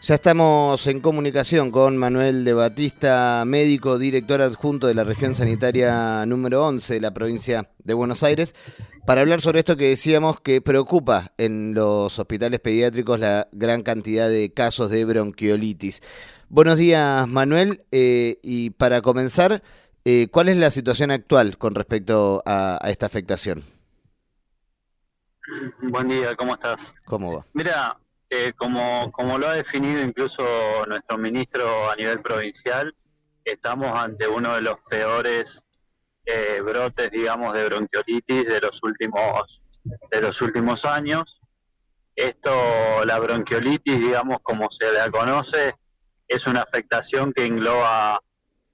Ya estamos en comunicación con Manuel de Batista, médico, director adjunto de la región sanitaria número 11 de la provincia de Buenos Aires, para hablar sobre esto que decíamos que preocupa en los hospitales pediátricos la gran cantidad de casos de bronquiolitis. Buenos días, Manuel, eh, y para comenzar, eh, ¿cuál es la situación actual con respecto a, a esta afectación? Buen día, ¿cómo estás? ¿Cómo va? Mira, eh, como, como lo ha definido incluso nuestro ministro a nivel provincial, estamos ante uno de los peores eh, brotes, digamos, de bronquiolitis de los últimos de los últimos años. Esto, la bronquiolitis, digamos, como se la conoce, es una afectación que engloba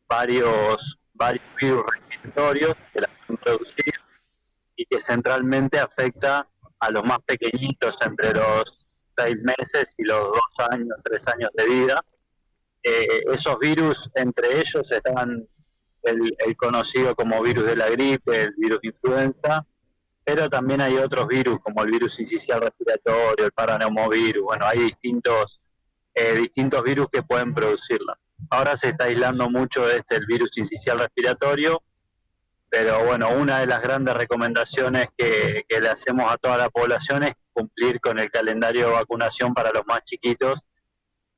varios varios virus respiratorios que la pueden producir y que centralmente afecta a los más pequeñitos entre los seis meses y los dos años, tres años de vida. Eh, esos virus, entre ellos están el, conocido como virus de la gripe, el virus de influenza, pero también hay otros virus como el virus incisional respiratorio, el paraneumovirus, bueno, hay distintos, eh, distintos virus que pueden producirla. Ahora se está aislando mucho este el virus incisional respiratorio, pero bueno, una de las grandes recomendaciones que, le hacemos a toda la población es cumplir con el calendario de vacunación para los más chiquitos,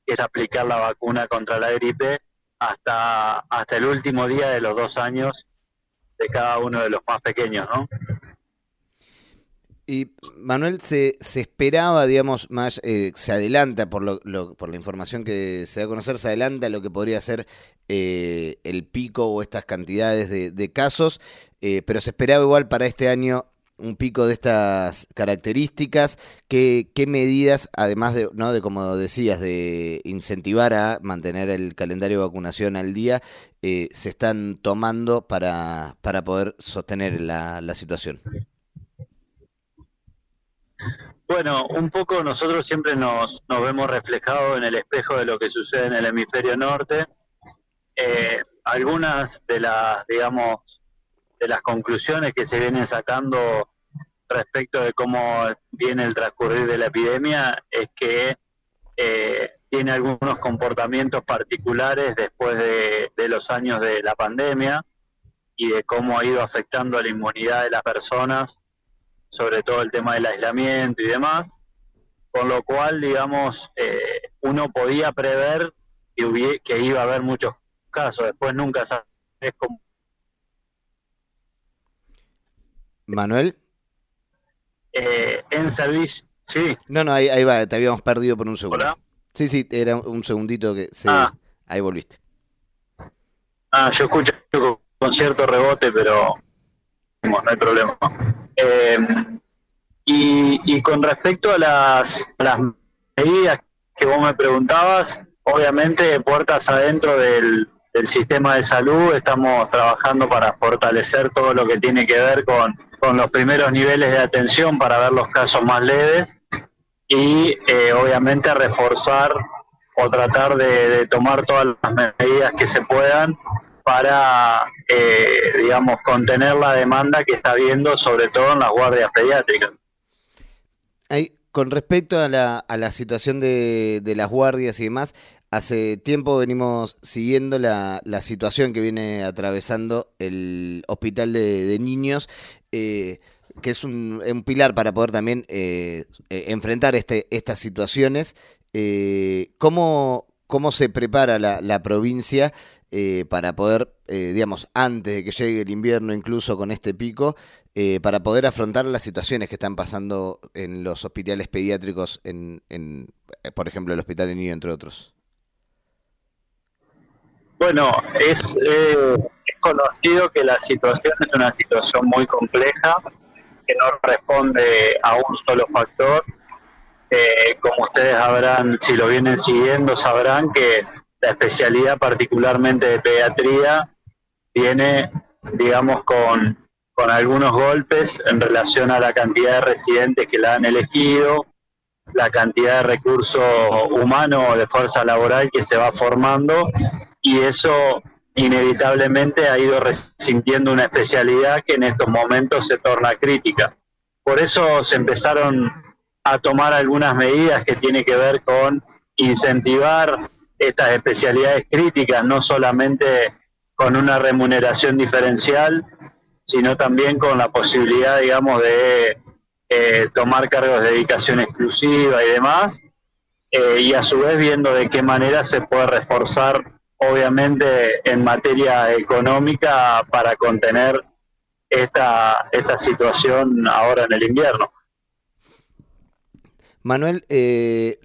que es aplicar la vacuna contra la gripe hasta, hasta el último día de los dos años de cada uno de los más pequeños, ¿no? Y Manuel, se, se esperaba, digamos, más, eh, se adelanta por, lo, por la información que se da a conocer, se adelanta lo que podría ser eh, el pico o estas cantidades de, casos, eh, pero se esperaba igual para este año un pico de estas características, ¿qué, qué medidas, además de, ¿no? de, como decías, de incentivar a mantener el calendario de vacunación al día, se están tomando para, para poder sostener la, la situación? Bueno, un poco nosotros siempre nos, nos vemos reflejados en el espejo de lo que sucede en el hemisferio norte. Eh, algunas de las, digamos, de las conclusiones que se vienen sacando respecto de cómo viene el transcurrir de la epidemia es que eh, tiene algunos comportamientos particulares después de, los años de la pandemia y de cómo ha ido afectando a la inmunidad de las personas sobre todo el tema del aislamiento y demás, con lo cual, digamos, eh, uno podía prever que, que iba a haber muchos casos, después nunca sabes cómo. Manuel. Eh, en servicio, sí. No, no, ahí, va, te habíamos perdido por un segundo. Sí, sí, era un segundito que se... Ah. Ahí volviste. Ah, yo escucho con cierto rebote, pero no hay problema. Eh, y, con respecto a las, medidas que vos me preguntabas, obviamente puertas adentro del, sistema de salud estamos trabajando para fortalecer todo lo que tiene que ver con, los primeros niveles de atención para ver los casos más leves y eh, obviamente reforzar o tratar de tomar todas las medidas que se puedan para, eh, digamos, contener la demanda que está habiendo, sobre todo en las guardias pediátricas. con respecto a la, a la situación de, las guardias y demás, hace tiempo venimos siguiendo la, situación que viene atravesando el hospital de, niños. Eh, que es un, pilar para poder también eh, enfrentar este, estas situaciones. ¿cómo, ¿Cómo se prepara la, provincia eh, para poder, eh, digamos, antes de que llegue el invierno, incluso con este pico, eh, para poder afrontar las situaciones que están pasando en los hospitales pediátricos, en, en por ejemplo, el Hospital de Niño, entre otros? Bueno, es, es conocido que la situación es una situación muy compleja, que no responde a un solo factor. como ustedes habrán, si lo vienen siguiendo, sabrán que la especialidad particularmente de pediatría viene, digamos, con, con algunos golpes en relación a la cantidad de residentes que la han elegido, la cantidad de recursos humanos o de fuerza laboral que se va formando y eso inevitablemente ha ido resintiendo una especialidad que en estos momentos se torna crítica. Por eso se empezaron a tomar algunas medidas que tienen que ver con incentivar estas especialidades críticas, no solamente con una remuneración diferencial, sino también con la posibilidad, digamos, de eh, tomar cargos de dedicación exclusiva y demás, eh, y a su vez viendo de qué manera se puede reforzar, obviamente, en materia económica para contener esta, esta situación ahora en el invierno. Manuel, eh,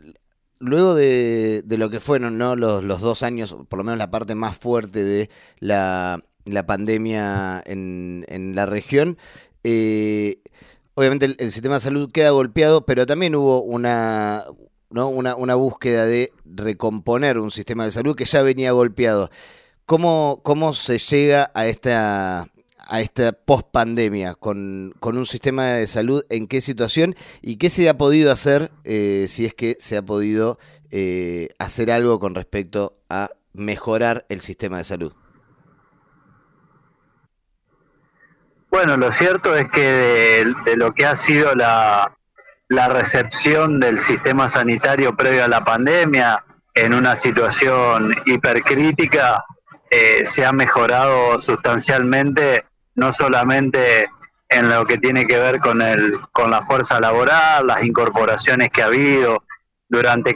luego de, lo que fueron ¿no? los, los, dos años, por lo menos la parte más fuerte de la, la pandemia en, en, la región, eh, obviamente el, sistema de salud queda golpeado, pero también hubo una, ¿no? una, una búsqueda de recomponer un sistema de salud que ya venía golpeado. ¿Cómo, cómo se llega a esta, a esta post-pandemia con, con, un sistema de salud, en qué situación y qué se ha podido hacer, eh, si es que se ha podido eh, hacer algo con respecto a mejorar el sistema de salud. Bueno, lo cierto es que de, lo que ha sido la, la recepción del sistema sanitario previo a la pandemia en una situación hipercrítica, eh, se ha mejorado sustancialmente no solamente en lo que tiene que ver con, el, con la fuerza laboral, las incorporaciones que ha habido. Durante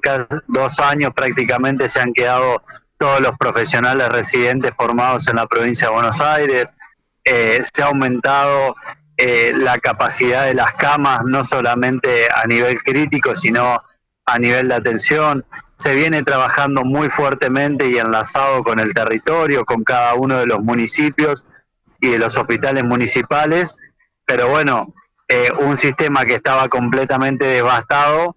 dos años prácticamente se han quedado todos los profesionales residentes formados en la provincia de Buenos Aires. Eh, se ha aumentado eh, la capacidad de las camas, no solamente a nivel crítico, sino a nivel de atención. Se viene trabajando muy fuertemente y enlazado con el territorio, con cada uno de los municipios y de los hospitales municipales, pero bueno, eh, un sistema que estaba completamente devastado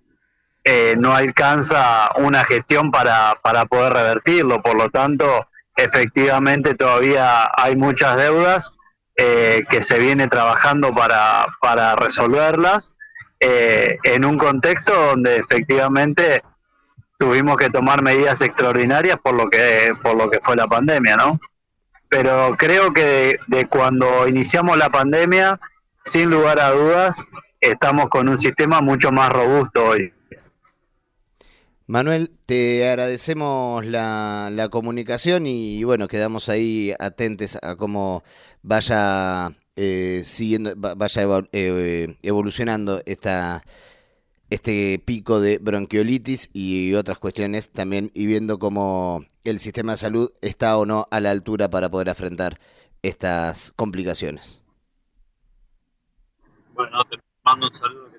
eh, no alcanza una gestión para, para poder revertirlo, por lo tanto, efectivamente todavía hay muchas deudas eh, que se viene trabajando para, para resolverlas en un contexto donde efectivamente tuvimos que tomar medidas extraordinarias por lo que por lo que fue la pandemia, ¿no? pero creo que de cuando iniciamos la pandemia, sin lugar a dudas, estamos con un sistema mucho más robusto hoy. Manuel, te agradecemos la, la comunicación y, bueno, quedamos ahí atentos a cómo vaya eh, siguiendo, vaya eh, evolucionando esta este pico de bronquiolitis y otras cuestiones también y viendo cómo el sistema de salud está o no a la altura para poder afrontar estas complicaciones. Bueno, te mando un saludo.